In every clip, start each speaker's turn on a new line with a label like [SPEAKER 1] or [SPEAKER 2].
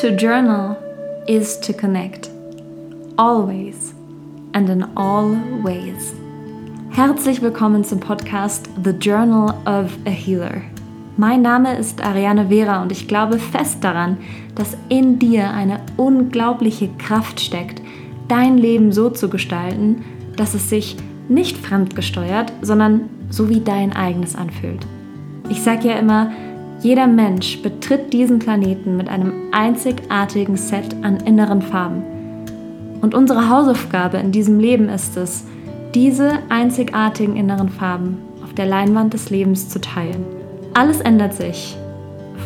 [SPEAKER 1] To journal is to connect. Always and in all ways. Herzlich willkommen zum Podcast The Journal of a Healer. Mein Name ist Ariane Vera und ich glaube fest daran, dass in dir eine unglaubliche Kraft steckt, dein Leben so zu gestalten, dass es sich nicht fremdgesteuert, sondern so wie dein eigenes anfühlt. Ich sage ja immer, jeder Mensch betritt diesen Planeten mit einem einzigartigen Set an inneren Farben. Und unsere Hausaufgabe in diesem Leben ist es, diese einzigartigen inneren Farben auf der Leinwand des Lebens zu teilen. Alles ändert sich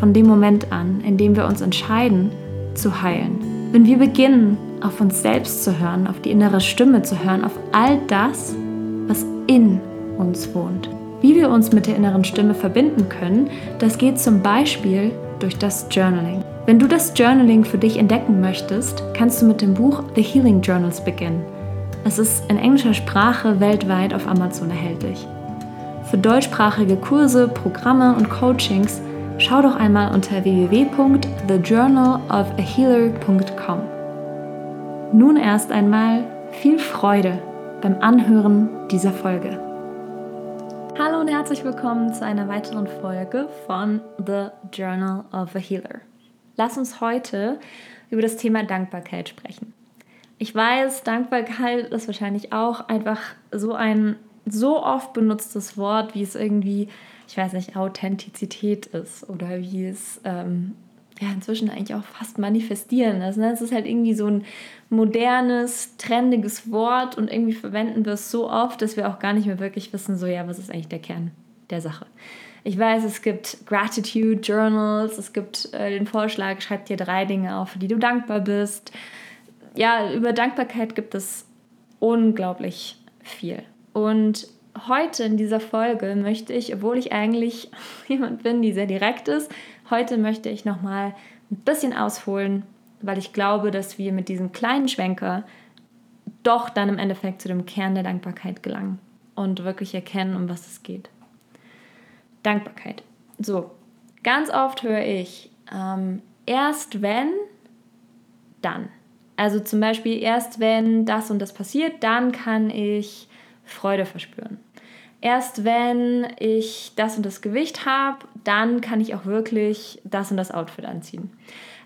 [SPEAKER 1] von dem Moment an, in dem wir uns entscheiden, zu heilen. Wenn wir beginnen, auf uns selbst zu hören, auf die innere Stimme zu hören, auf all das, was in uns wohnt. Wie wir uns mit der inneren Stimme verbinden können, das geht zum Beispiel durch das Journaling. Wenn du das Journaling für dich entdecken möchtest, kannst du mit dem Buch The Healing Journals beginnen. Es ist in englischer Sprache weltweit auf Amazon erhältlich. Für deutschsprachige Kurse, Programme und Coachings schau doch einmal unter www.thejournalofahealer.com. Nun erst einmal viel Freude beim Anhören dieser Folge. Hallo und herzlich willkommen zu einer weiteren Folge von The Journal of a Healer. Lass uns heute über das Thema Dankbarkeit sprechen. Ich weiß, Dankbarkeit ist wahrscheinlich auch einfach so ein so oft benutztes Wort, wie es irgendwie, ich weiß nicht, Authentizität ist oder wie es ähm, ja inzwischen eigentlich auch fast manifestieren ist. Ne? Es ist halt irgendwie so ein modernes, trendiges Wort und irgendwie verwenden wir es so oft, dass wir auch gar nicht mehr wirklich wissen, so ja, was ist eigentlich der Kern der Sache. Ich weiß, es gibt Gratitude Journals, es gibt äh, den Vorschlag, schreib dir drei Dinge auf, für die du dankbar bist. Ja, über Dankbarkeit gibt es unglaublich viel. Und heute in dieser Folge möchte ich, obwohl ich eigentlich jemand bin, die sehr direkt ist, heute möchte ich nochmal ein bisschen ausholen, weil ich glaube, dass wir mit diesem kleinen Schwenker doch dann im Endeffekt zu dem Kern der Dankbarkeit gelangen und wirklich erkennen, um was es geht. Dankbarkeit. So, ganz oft höre ich, ähm, erst wenn, dann. Also zum Beispiel erst wenn das und das passiert, dann kann ich Freude verspüren. Erst wenn ich das und das Gewicht habe, dann kann ich auch wirklich das und das Outfit anziehen.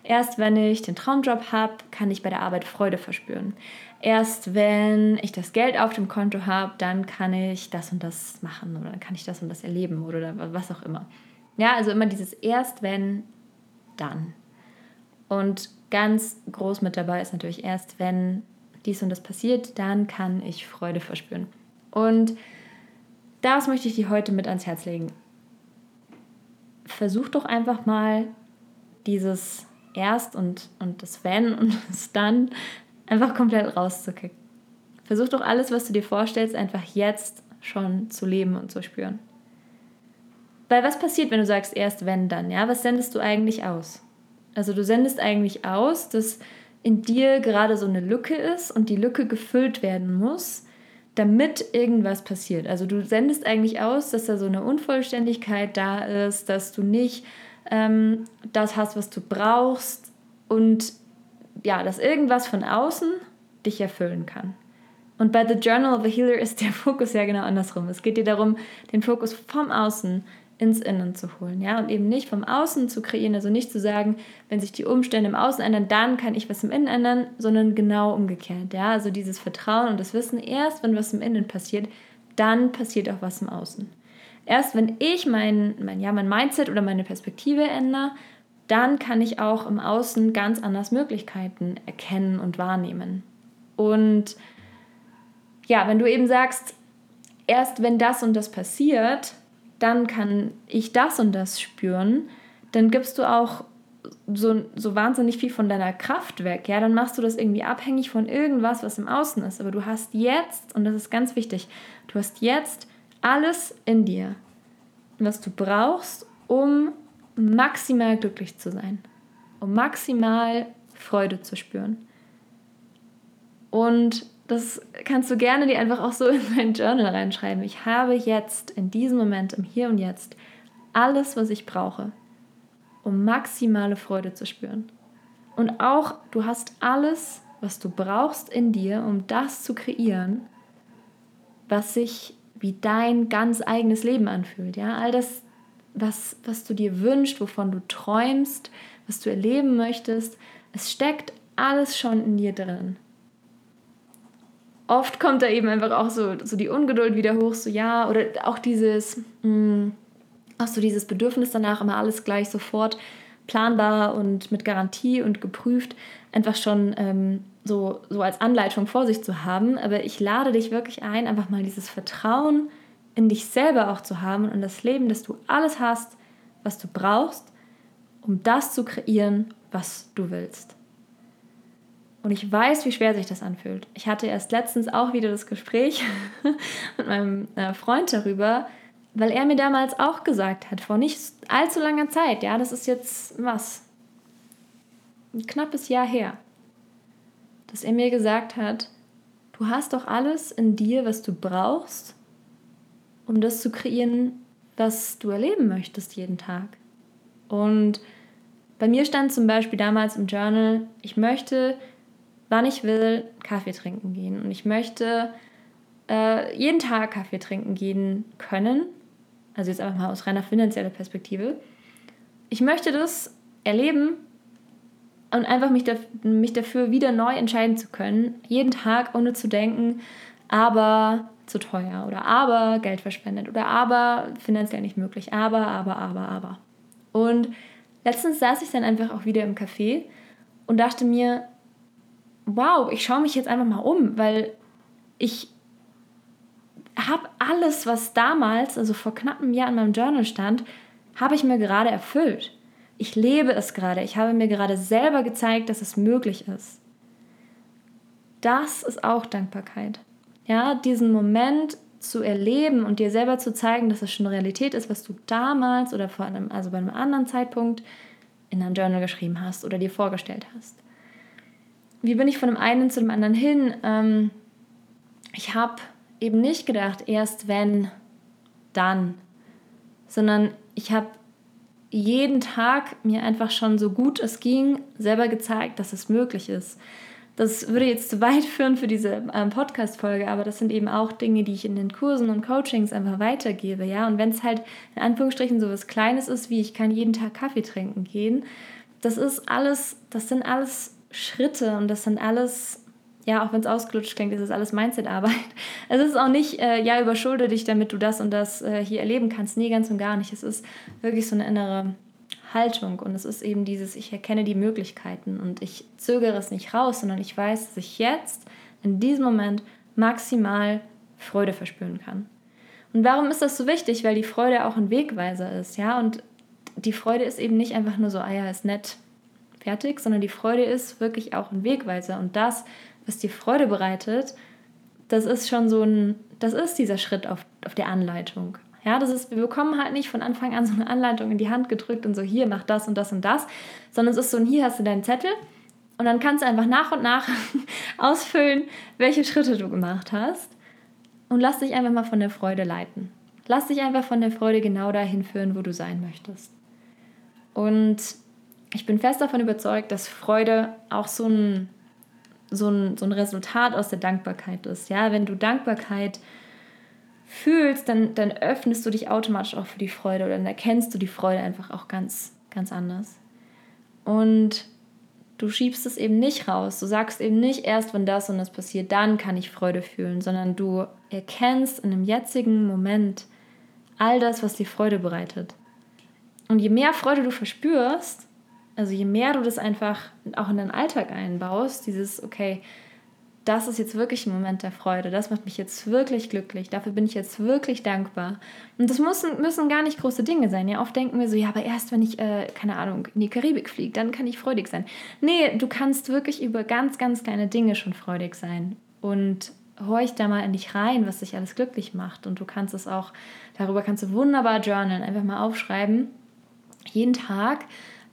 [SPEAKER 1] Erst wenn ich den Traumjob habe, kann ich bei der Arbeit Freude verspüren. Erst wenn ich das Geld auf dem Konto habe, dann kann ich das und das machen oder dann kann ich das und das erleben oder was auch immer. Ja, also immer dieses erst wenn, dann. Und ganz groß mit dabei ist natürlich erst wenn dies und das passiert, dann kann ich Freude verspüren. Und das möchte ich dir heute mit ans Herz legen. Versuch doch einfach mal dieses Erst und, und das Wenn und das Dann einfach komplett rauszukicken. Versuch doch alles, was du dir vorstellst, einfach jetzt schon zu leben und zu spüren. Weil was passiert, wenn du sagst erst wenn dann? Ja, was sendest du eigentlich aus? Also du sendest eigentlich aus, dass in dir gerade so eine Lücke ist und die Lücke gefüllt werden muss damit irgendwas passiert. Also du sendest eigentlich aus, dass da so eine Unvollständigkeit da ist, dass du nicht ähm, das hast, was du brauchst und ja, dass irgendwas von außen dich erfüllen kann. Und bei The Journal of a Healer ist der Fokus ja genau andersrum. Es geht dir darum, den Fokus vom Außen ins Innen zu holen, ja, und eben nicht vom Außen zu kreieren, also nicht zu sagen, wenn sich die Umstände im Außen ändern, dann kann ich was im Innen ändern, sondern genau umgekehrt, ja, also dieses Vertrauen und das Wissen, erst wenn was im Innen passiert, dann passiert auch was im Außen. Erst wenn ich mein, mein, ja, mein Mindset oder meine Perspektive ändere, dann kann ich auch im Außen ganz anders Möglichkeiten erkennen und wahrnehmen. Und ja, wenn du eben sagst, erst wenn das und das passiert, dann kann ich das und das spüren, dann gibst du auch so, so wahnsinnig viel von deiner Kraft weg. Ja, dann machst du das irgendwie abhängig von irgendwas, was im Außen ist. Aber du hast jetzt, und das ist ganz wichtig, du hast jetzt alles in dir, was du brauchst, um maximal glücklich zu sein, um maximal Freude zu spüren. Und das kannst du gerne dir einfach auch so in dein Journal reinschreiben. Ich habe jetzt, in diesem Moment, im Hier und Jetzt, alles, was ich brauche, um maximale Freude zu spüren. Und auch du hast alles, was du brauchst in dir, um das zu kreieren, was sich wie dein ganz eigenes Leben anfühlt. Ja, all das, was, was du dir wünschst, wovon du träumst, was du erleben möchtest, es steckt alles schon in dir drin. Oft kommt da eben einfach auch so, so die Ungeduld wieder hoch, so ja, oder auch dieses, mh, mm, auch so dieses Bedürfnis danach, immer alles gleich sofort planbar und mit Garantie und geprüft einfach schon ähm, so, so als Anleitung vor sich zu haben. Aber ich lade dich wirklich ein, einfach mal dieses Vertrauen in dich selber auch zu haben und das Leben, dass du alles hast, was du brauchst, um das zu kreieren, was du willst. Und ich weiß, wie schwer sich das anfühlt. Ich hatte erst letztens auch wieder das Gespräch mit meinem äh, Freund darüber, weil er mir damals auch gesagt hat, vor nicht allzu langer Zeit, ja, das ist jetzt was, ein knappes Jahr her, dass er mir gesagt hat, du hast doch alles in dir, was du brauchst, um das zu kreieren, was du erleben möchtest jeden Tag. Und bei mir stand zum Beispiel damals im Journal, ich möchte, wann ich will, Kaffee trinken gehen. Und ich möchte äh, jeden Tag Kaffee trinken gehen können. Also jetzt einfach mal aus reiner finanzieller Perspektive. Ich möchte das erleben und einfach mich, daf mich dafür wieder neu entscheiden zu können, jeden Tag ohne zu denken, aber zu teuer oder aber Geld verschwendet oder aber finanziell nicht möglich, aber, aber, aber, aber. Und letztens saß ich dann einfach auch wieder im Café und dachte mir, wow, ich schaue mich jetzt einfach mal um, weil ich habe alles, was damals, also vor knapp einem Jahr in meinem Journal stand, habe ich mir gerade erfüllt. Ich lebe es gerade. Ich habe mir gerade selber gezeigt, dass es möglich ist. Das ist auch Dankbarkeit. Ja, diesen Moment zu erleben und dir selber zu zeigen, dass es schon Realität ist, was du damals oder vor einem, also bei einem anderen Zeitpunkt in dein Journal geschrieben hast oder dir vorgestellt hast. Wie bin ich von dem einen zu dem anderen hin? Ähm, ich habe eben nicht gedacht, erst wenn, dann, sondern ich habe jeden Tag mir einfach schon so gut es ging selber gezeigt, dass es möglich ist. Das würde jetzt zu weit führen für diese ähm, Podcast-Folge, aber das sind eben auch Dinge, die ich in den Kursen und Coachings einfach weitergebe, ja. Und wenn es halt in Anführungsstrichen so was Kleines ist, wie ich kann jeden Tag Kaffee trinken gehen, das ist alles, das sind alles Schritte und das sind alles ja, auch wenn es ausgelutscht klingt, ist es alles Mindset-Arbeit. Es ist auch nicht, äh, ja, überschulde dich, damit du das und das äh, hier erleben kannst. Nee, ganz und gar nicht. Es ist wirklich so eine innere Haltung und es ist eben dieses, ich erkenne die Möglichkeiten und ich zögere es nicht raus, sondern ich weiß, dass ich jetzt in diesem Moment maximal Freude verspüren kann. Und warum ist das so wichtig? Weil die Freude auch ein Wegweiser ist, ja, und die Freude ist eben nicht einfach nur so, ah ja, ist nett, fertig, sondern die Freude ist wirklich auch ein Wegweiser und das was dir Freude bereitet, das ist schon so ein, das ist dieser Schritt auf, auf der Anleitung. Ja, das ist, wir bekommen halt nicht von Anfang an so eine Anleitung in die Hand gedrückt und so, hier, mach das und das und das, sondern es ist so ein, hier hast du deinen Zettel und dann kannst du einfach nach und nach ausfüllen, welche Schritte du gemacht hast und lass dich einfach mal von der Freude leiten. Lass dich einfach von der Freude genau dahin führen, wo du sein möchtest. Und ich bin fest davon überzeugt, dass Freude auch so ein so ein, so ein Resultat aus der Dankbarkeit ist. Ja, wenn du Dankbarkeit fühlst, dann, dann öffnest du dich automatisch auch für die Freude oder dann erkennst du die Freude einfach auch ganz, ganz anders. Und du schiebst es eben nicht raus. Du sagst eben nicht erst, wenn das und das passiert, dann kann ich Freude fühlen, sondern du erkennst in dem jetzigen Moment all das, was dir Freude bereitet. Und je mehr Freude du verspürst, also je mehr du das einfach auch in deinen Alltag einbaust, dieses, okay, das ist jetzt wirklich ein Moment der Freude, das macht mich jetzt wirklich glücklich, dafür bin ich jetzt wirklich dankbar. Und das müssen, müssen gar nicht große Dinge sein. Ja, oft denken wir so, ja, aber erst wenn ich, äh, keine Ahnung, in die Karibik fliege, dann kann ich freudig sein. Nee, du kannst wirklich über ganz, ganz kleine Dinge schon freudig sein. Und horch da mal in dich rein, was dich alles glücklich macht. Und du kannst es auch, darüber kannst du wunderbar journalen, einfach mal aufschreiben. Jeden Tag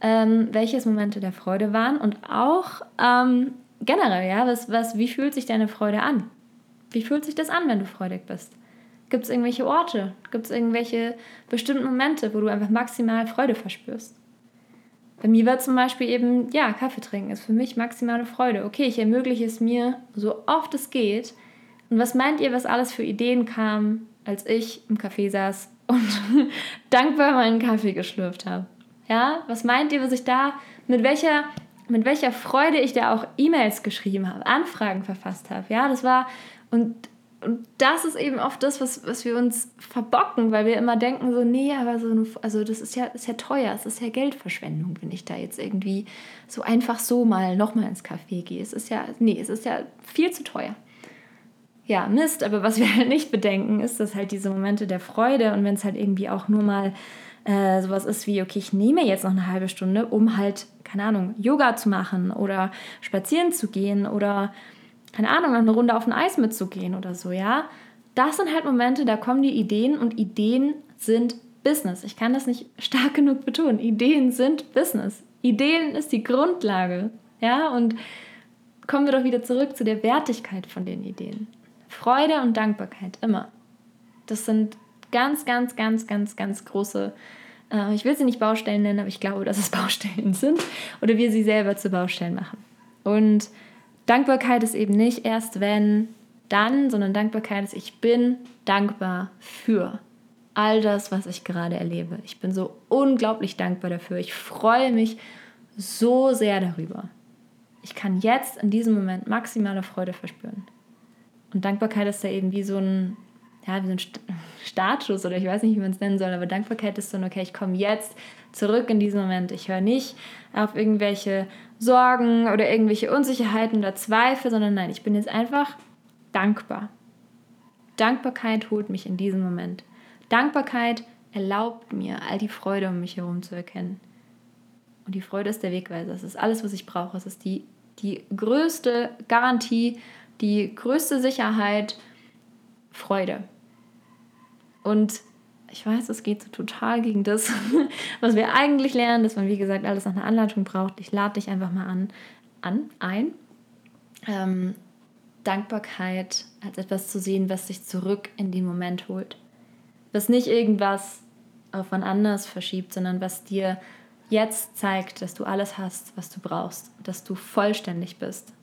[SPEAKER 1] ähm, welche Momente der Freude waren und auch ähm, generell, ja, was, was, wie fühlt sich deine Freude an? Wie fühlt sich das an, wenn du freudig bist? Gibt es irgendwelche Orte? Gibt es irgendwelche bestimmten Momente, wo du einfach maximal Freude verspürst? Bei mir war zum Beispiel eben, ja, Kaffee trinken ist für mich maximale Freude. Okay, ich ermögliche es mir, so oft es geht. Und was meint ihr, was alles für Ideen kam, als ich im Café saß und dankbar meinen Kaffee geschlürft habe? Ja, was meint ihr, was ich da, mit welcher, mit welcher Freude ich da auch E-Mails geschrieben habe, Anfragen verfasst habe? Ja, das war, und und das ist eben oft das, was, was wir uns verbocken, weil wir immer denken, so, nee, aber so eine, also das ist ja, ist ja teuer, es ist ja Geldverschwendung, wenn ich da jetzt irgendwie so einfach so mal nochmal ins Café gehe. Es ist ja, nee, es ist ja viel zu teuer. Ja, Mist, aber was wir halt nicht bedenken, ist, dass halt diese Momente der Freude und wenn es halt irgendwie auch nur mal äh, sowas ist wie, okay, ich nehme jetzt noch eine halbe Stunde, um halt, keine Ahnung, Yoga zu machen oder spazieren zu gehen oder keine Ahnung, noch eine Runde auf ein Eis mitzugehen oder so, ja. Das sind halt Momente, da kommen die Ideen und Ideen sind Business. Ich kann das nicht stark genug betonen. Ideen sind Business. Ideen ist die Grundlage, ja. Und kommen wir doch wieder zurück zu der Wertigkeit von den Ideen. Freude und Dankbarkeit, immer. Das sind ganz, ganz, ganz, ganz, ganz große, äh, ich will sie nicht Baustellen nennen, aber ich glaube, dass es Baustellen sind oder wir sie selber zu Baustellen machen. Und Dankbarkeit ist eben nicht erst wenn, dann, sondern Dankbarkeit ist, ich bin dankbar für all das, was ich gerade erlebe. Ich bin so unglaublich dankbar dafür. Ich freue mich so sehr darüber. Ich kann jetzt in diesem Moment maximale Freude verspüren. Und Dankbarkeit ist ja eben wie so ein, ja, wie so ein Status oder ich weiß nicht, wie man es nennen soll, aber Dankbarkeit ist so, okay, ich komme jetzt zurück in diesen Moment. Ich höre nicht auf irgendwelche Sorgen oder irgendwelche Unsicherheiten oder Zweifel, sondern nein, ich bin jetzt einfach dankbar. Dankbarkeit holt mich in diesen Moment. Dankbarkeit erlaubt mir, all die Freude um mich herum zu erkennen. Und die Freude ist der Wegweiser. Es ist alles, was ich brauche. Es ist die, die größte Garantie, die größte Sicherheit, Freude. Und ich weiß, es geht so total gegen das, was wir eigentlich lernen, dass man, wie gesagt, alles nach einer Anleitung braucht. Ich lade dich einfach mal an, an ein. Ähm, Dankbarkeit als etwas zu sehen, was dich zurück in den Moment holt. Was nicht irgendwas auf wann anders verschiebt, sondern was dir jetzt zeigt, dass du alles hast, was du brauchst, dass du vollständig bist,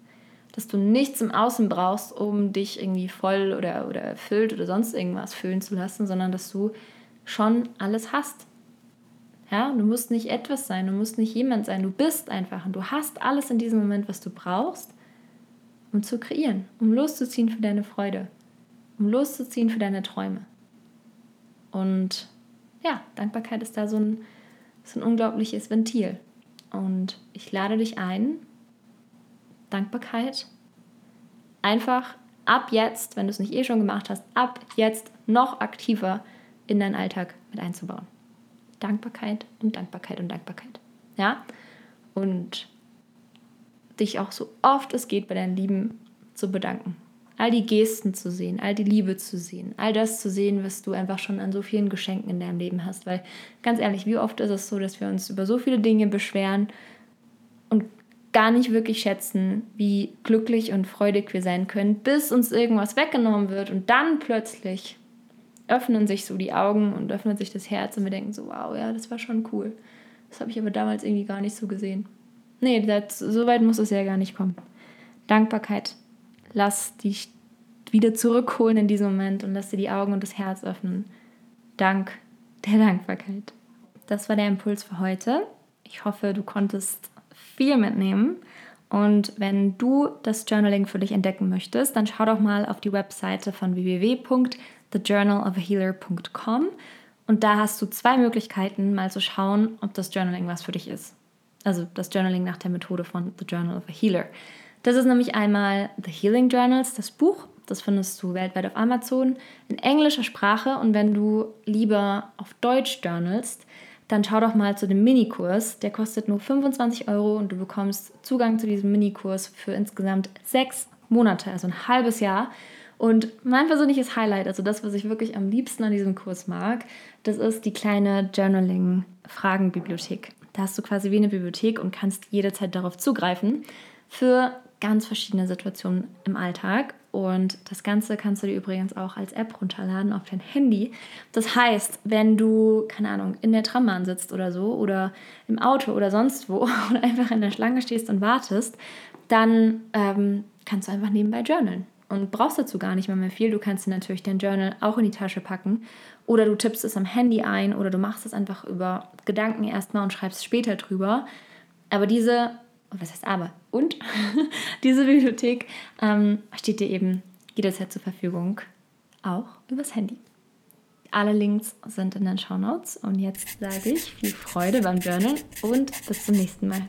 [SPEAKER 1] dass du nichts im Außen brauchst, um dich irgendwie voll oder, oder erfüllt oder sonst irgendwas fühlen zu lassen, sondern dass du schon alles hast. Ja, du musst nicht etwas sein, du musst nicht jemand sein, du bist einfach und du hast alles in diesem Moment, was du brauchst, um zu kreieren, um loszuziehen für deine Freude, um loszuziehen für deine Träume. Und ja, Dankbarkeit ist da so ein, so ein unglaubliches Ventil. Und ich lade dich ein, Dankbarkeit einfach ab jetzt, wenn du es nicht eh schon gemacht hast, ab jetzt noch aktiver in deinen Alltag mit einzubauen. Dankbarkeit und Dankbarkeit und Dankbarkeit. Ja? Und dich auch so oft es geht bei deinen Lieben zu bedanken. All die Gesten zu sehen, all die Liebe zu sehen, all das zu sehen, was du einfach schon an so vielen Geschenken in deinem Leben hast. Weil ganz ehrlich, wie oft ist es so, dass wir uns über so viele Dinge beschweren gar nicht wirklich schätzen, wie glücklich und freudig wir sein können, bis uns irgendwas weggenommen wird und dann plötzlich öffnen sich so die Augen und öffnet sich das Herz und wir denken so, wow, ja, das war schon cool. Das habe ich aber damals irgendwie gar nicht so gesehen. Nee, das, so weit muss es ja gar nicht kommen. Dankbarkeit, lass dich wieder zurückholen in diesem Moment und lass dir die Augen und das Herz öffnen. Dank der Dankbarkeit. Das war der Impuls für heute. Ich hoffe, du konntest viel mitnehmen. Und wenn du das Journaling für dich entdecken möchtest, dann schau doch mal auf die Webseite von www thejournalofahealer.com und da hast du zwei Möglichkeiten, mal zu schauen, ob das Journaling was für dich ist. Also das Journaling nach der Methode von The Journal of a Healer. Das ist nämlich einmal The Healing Journals, das Buch. Das findest du weltweit auf Amazon in englischer Sprache. Und wenn du lieber auf Deutsch journalst, dann schau doch mal zu dem Minikurs. Der kostet nur 25 Euro und du bekommst Zugang zu diesem Minikurs für insgesamt sechs Monate, also ein halbes Jahr. Und mein persönliches Highlight, also das, was ich wirklich am liebsten an diesem Kurs mag, das ist die kleine Journaling-Fragenbibliothek. Da hast du quasi wie eine Bibliothek und kannst jederzeit darauf zugreifen für ganz verschiedene Situationen im Alltag. Und das Ganze kannst du dir übrigens auch als App runterladen auf dein Handy. Das heißt, wenn du, keine Ahnung, in der Trambahn sitzt oder so oder im Auto oder sonst wo oder einfach in der Schlange stehst und wartest, dann ähm, kannst du einfach nebenbei journalen und brauchst dazu gar nicht mehr, mehr viel. Du kannst dir natürlich dein Journal auch in die Tasche packen oder du tippst es am Handy ein oder du machst es einfach über Gedanken erstmal und schreibst später drüber. Aber diese was heißt aber? Und diese Bibliothek ähm, steht dir eben jederzeit zur Verfügung, auch übers Handy. Alle Links sind in den Show Notes und jetzt sage ich viel Freude beim Journal und bis zum nächsten Mal.